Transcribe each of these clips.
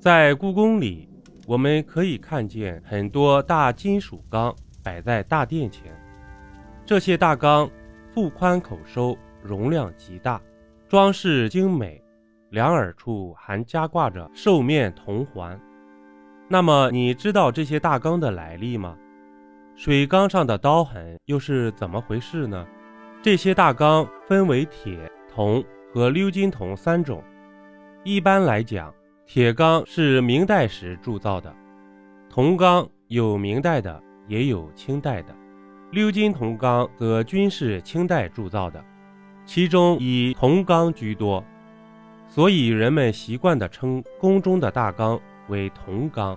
在故宫里，我们可以看见很多大金属缸摆在大殿前，这些大缸腹宽口收，容量极大，装饰精美，两耳处还加挂着兽面铜环。那么，你知道这些大缸的来历吗？水缸上的刀痕又是怎么回事呢？这些大缸分为铁、铜和鎏金铜三种。一般来讲，铁缸是明代时铸造的，铜缸有明代的，也有清代的，鎏金铜缸则均是清代铸造的，其中以铜缸居多，所以人们习惯地称宫中的大缸为铜缸。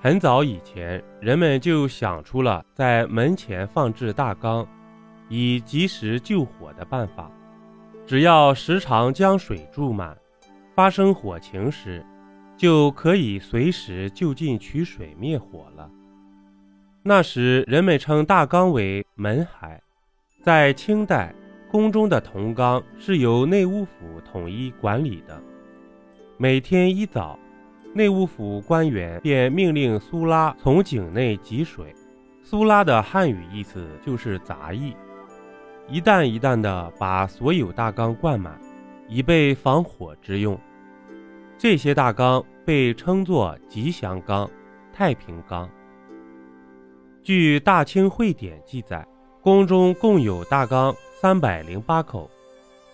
很早以前，人们就想出了在门前放置大缸，以及时救火的办法，只要时常将水注满，发生火情时。就可以随时就近取水灭火了。那时人们称大缸为门海。在清代，宫中的铜缸是由内务府统一管理的。每天一早，内务府官员便命令苏拉从井内汲水。苏拉的汉语意思就是杂役，一担一担地把所有大缸灌满，以备防火之用。这些大缸被称作吉祥缸、太平缸。据《大清会典》记载，宫中共有大缸三百零八口，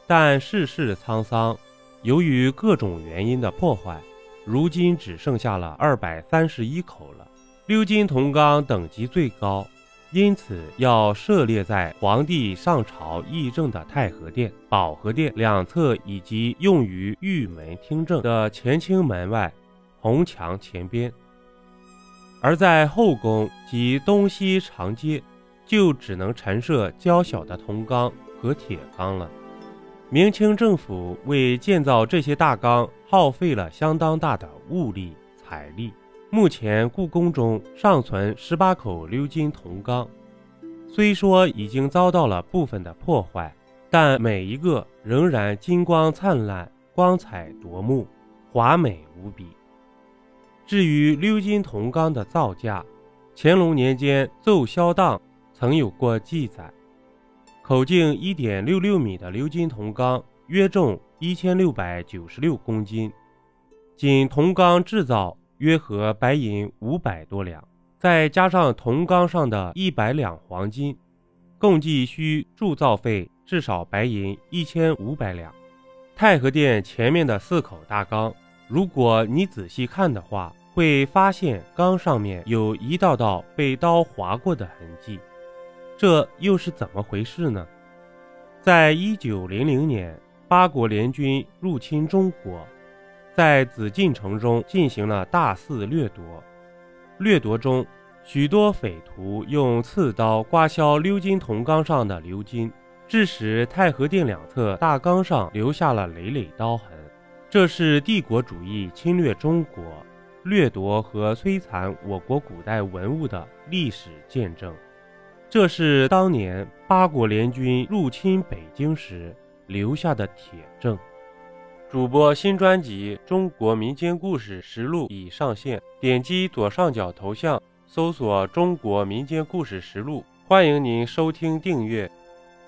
但世事沧桑，由于各种原因的破坏，如今只剩下了二百三十一口了。鎏金铜缸等级最高。因此，要设列在皇帝上朝议政的太和殿、保和殿两侧，以及用于御门听政的乾清门外红墙前边；而在后宫及东西长街，就只能陈设较小的铜缸和铁缸了。明清政府为建造这些大缸，耗费了相当大的物力财力。目前故宫中尚存十八口鎏金铜缸，虽说已经遭到了部分的破坏，但每一个仍然金光灿烂、光彩夺目、华美无比。至于鎏金铜缸的造价，乾隆年间奏销档曾有过记载：口径一点六六米的鎏金铜缸约重一千六百九十六公斤，仅铜缸制造。约合白银五百多两，再加上铜缸上的一百两黄金，共计需铸造费至少白银一千五百两。太和殿前面的四口大缸，如果你仔细看的话，会发现缸上面有一道道被刀划过的痕迹，这又是怎么回事呢？在一九零零年，八国联军入侵中国。在紫禁城中进行了大肆掠夺，掠夺中，许多匪徒用刺刀刮削鎏金铜缸上的鎏金，致使太和殿两侧大缸上留下了累累刀痕。这是帝国主义侵略中国、掠夺和摧残我国古代文物的历史见证。这是当年八国联军入侵北京时留下的铁证。主播新专辑《中国民间故事实录》已上线，点击左上角头像，搜索“中国民间故事实录”，欢迎您收听订阅。